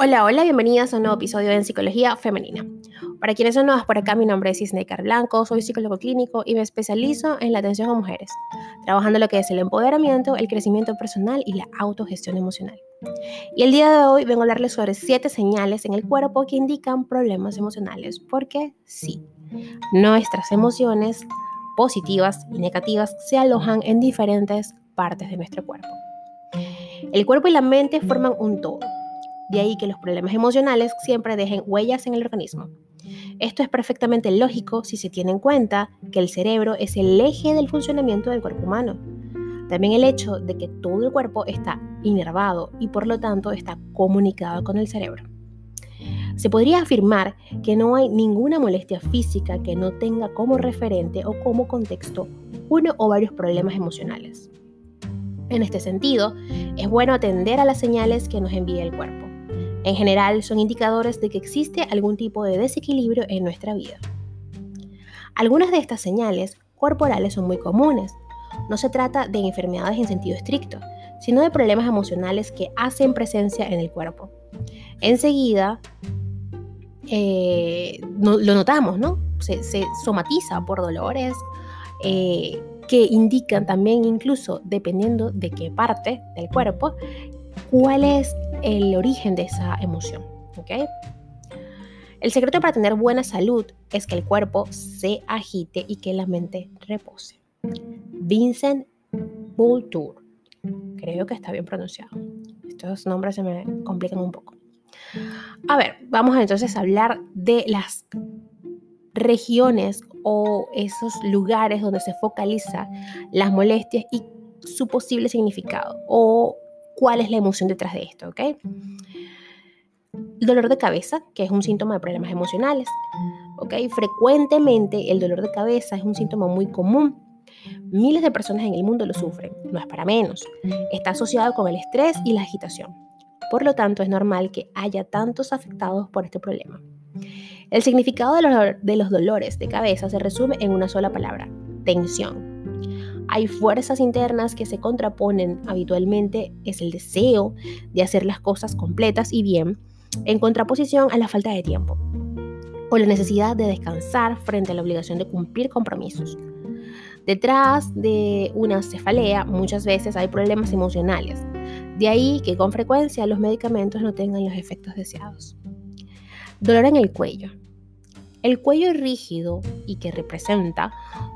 Hola, hola, bienvenidas a un nuevo episodio en Psicología Femenina. Para quienes son nuevas por acá, mi nombre es Isneikar Blanco, soy psicólogo clínico y me especializo en la atención a mujeres, trabajando lo que es el empoderamiento, el crecimiento personal y la autogestión emocional. Y el día de hoy vengo a hablarles sobre siete señales en el cuerpo que indican problemas emocionales, porque sí, nuestras emociones positivas y negativas se alojan en diferentes partes de nuestro cuerpo. El cuerpo y la mente forman un todo de ahí que los problemas emocionales siempre dejen huellas en el organismo. Esto es perfectamente lógico si se tiene en cuenta que el cerebro es el eje del funcionamiento del cuerpo humano. También el hecho de que todo el cuerpo está inervado y por lo tanto está comunicado con el cerebro. Se podría afirmar que no hay ninguna molestia física que no tenga como referente o como contexto uno o varios problemas emocionales. En este sentido, es bueno atender a las señales que nos envía el cuerpo. En general, son indicadores de que existe algún tipo de desequilibrio en nuestra vida. Algunas de estas señales corporales son muy comunes. No se trata de enfermedades en sentido estricto, sino de problemas emocionales que hacen presencia en el cuerpo. Enseguida eh, lo notamos, ¿no? Se, somatiza por dolores eh, que indican también incluso, dependiendo de qué parte del cuerpo, cuál es el origen de esa emoción. El secreto para tener buena salud es que el cuerpo se agite y que la mente repose. Vincent Boultour. Creo que está bien pronunciado. Estos nombres se me complican un poco. A ver, vamos entonces a hablar de las regiones o esos lugares donde se focaliza las molestias y su posible significado o cuál es la emoción detrás de esto, ¿ok? El dolor de cabeza, que es un síntoma de problemas emocionales, ¿ok? Frecuentemente el dolor de cabeza es un síntoma muy común. Miles de personas en el mundo lo sufren, no es para menos. Está asociado con el estrés y la agitación. Por lo tanto, es normal que haya tantos afectados por este problema. El significado de los, de los dolores de cabeza se resume en una sola palabra, tensión. Hay fuerzas internas que se contraponen habitualmente, es el deseo de hacer las cosas completas y bien, en contraposición a la falta de tiempo o la necesidad de descansar frente a la obligación de cumplir compromisos. Detrás de una cefalea muchas veces hay problemas emocionales, de ahí que con frecuencia los medicamentos no tengan los efectos deseados. Dolor en el cuello. El cuello rígido y que representa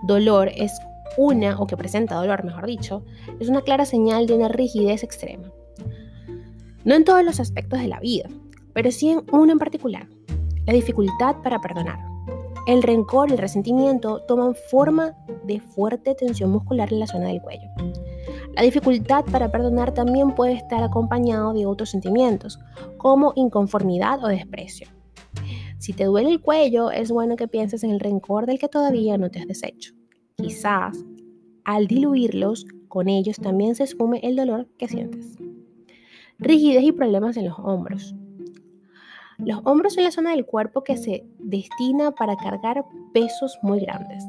dolor es una, o que presenta dolor, mejor dicho, es una clara señal de una rigidez extrema. No en todos los aspectos de la vida, pero sí en uno en particular, la dificultad para perdonar. El rencor y el resentimiento toman forma de fuerte tensión muscular en la zona del cuello. La dificultad para perdonar también puede estar acompañado de otros sentimientos, como inconformidad o desprecio. Si te duele el cuello, es bueno que pienses en el rencor del que todavía no te has deshecho. Quizás al diluirlos con ellos también se sume el dolor que sientes. Rigidez y problemas en los hombros. Los hombros son la zona del cuerpo que se destina para cargar pesos muy grandes.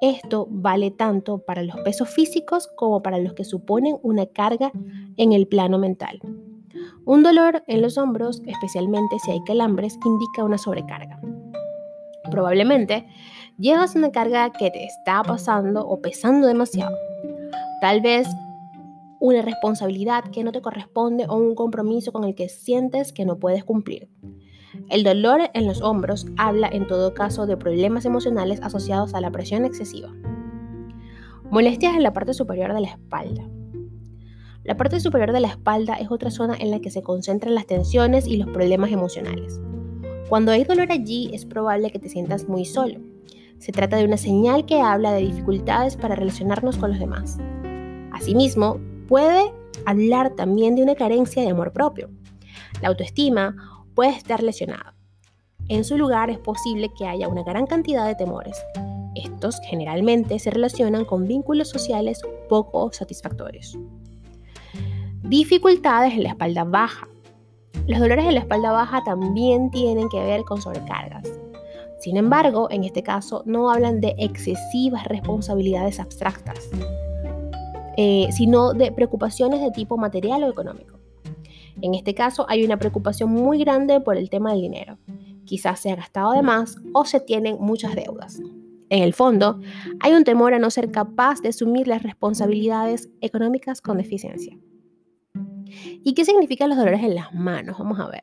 Esto vale tanto para los pesos físicos como para los que suponen una carga en el plano mental. Un dolor en los hombros, especialmente si hay calambres, indica una sobrecarga. Probablemente llevas una carga que te está pasando o pesando demasiado. Tal vez una responsabilidad que no te corresponde o un compromiso con el que sientes que no puedes cumplir. El dolor en los hombros habla en todo caso de problemas emocionales asociados a la presión excesiva. Molestias en la parte superior de la espalda. La parte superior de la espalda es otra zona en la que se concentran las tensiones y los problemas emocionales. Cuando hay dolor allí es probable que te sientas muy solo. Se trata de una señal que habla de dificultades para relacionarnos con los demás. Asimismo, puede hablar también de una carencia de amor propio. La autoestima puede estar lesionada. En su lugar es posible que haya una gran cantidad de temores. Estos generalmente se relacionan con vínculos sociales poco satisfactorios. Dificultades en la espalda baja. Los dolores en la espalda baja también tienen que ver con sobrecargas. Sin embargo, en este caso no hablan de excesivas responsabilidades abstractas, eh, sino de preocupaciones de tipo material o económico. En este caso hay una preocupación muy grande por el tema del dinero. Quizás se ha gastado de más o se tienen muchas deudas. En el fondo, hay un temor a no ser capaz de asumir las responsabilidades económicas con deficiencia. ¿Y qué significan los dolores en las manos? Vamos a ver.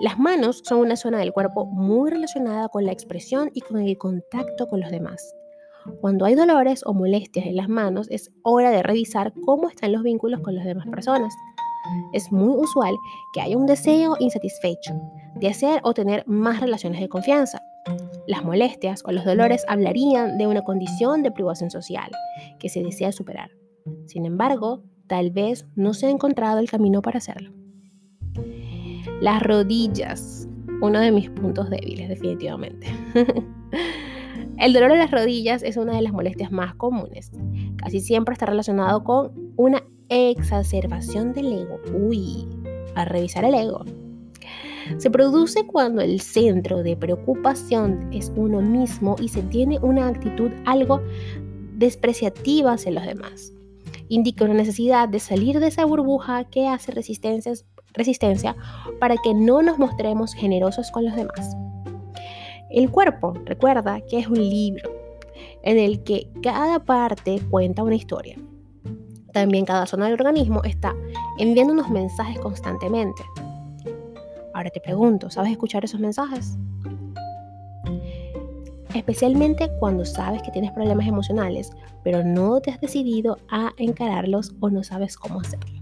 Las manos son una zona del cuerpo muy relacionada con la expresión y con el contacto con los demás. Cuando hay dolores o molestias en las manos, es hora de revisar cómo están los vínculos con las demás personas. Es muy usual que haya un deseo insatisfecho de hacer o tener más relaciones de confianza. Las molestias o los dolores hablarían de una condición de privación social que se desea superar. Sin embargo, tal vez no se ha encontrado el camino para hacerlo. Las rodillas, uno de mis puntos débiles definitivamente. El dolor de las rodillas es una de las molestias más comunes. Casi siempre está relacionado con una exacerbación del ego. Uy, a revisar el ego. Se produce cuando el centro de preocupación es uno mismo y se tiene una actitud algo despreciativa hacia los demás. Indica una necesidad de salir de esa burbuja que hace resistencia para que no nos mostremos generosos con los demás. El cuerpo, recuerda que es un libro en el que cada parte cuenta una historia. También cada zona del organismo está enviando unos mensajes constantemente. Ahora te pregunto, ¿sabes escuchar esos mensajes? Especialmente cuando sabes que tienes problemas emocionales, pero no te has decidido a encararlos o no sabes cómo hacerlo.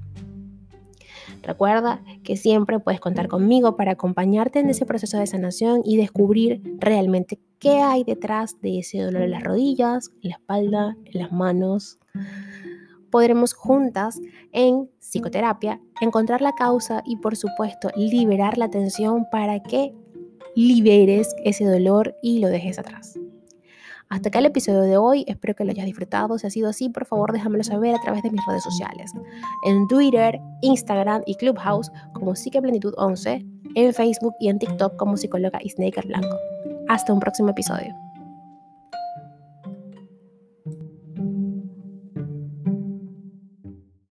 Recuerda que siempre puedes contar conmigo para acompañarte en ese proceso de sanación y descubrir realmente qué hay detrás de ese dolor en las rodillas, en la espalda, en las manos. Podremos juntas en psicoterapia encontrar la causa y por supuesto liberar la tensión para que liberes ese dolor y lo dejes atrás. Hasta acá el episodio de hoy, espero que lo hayas disfrutado. Si ha sido así, por favor déjamelo saber a través de mis redes sociales. En Twitter, Instagram y Clubhouse como Psiqueplenitud 11, en Facebook y en TikTok como psicóloga Snaker Blanco. Hasta un próximo episodio.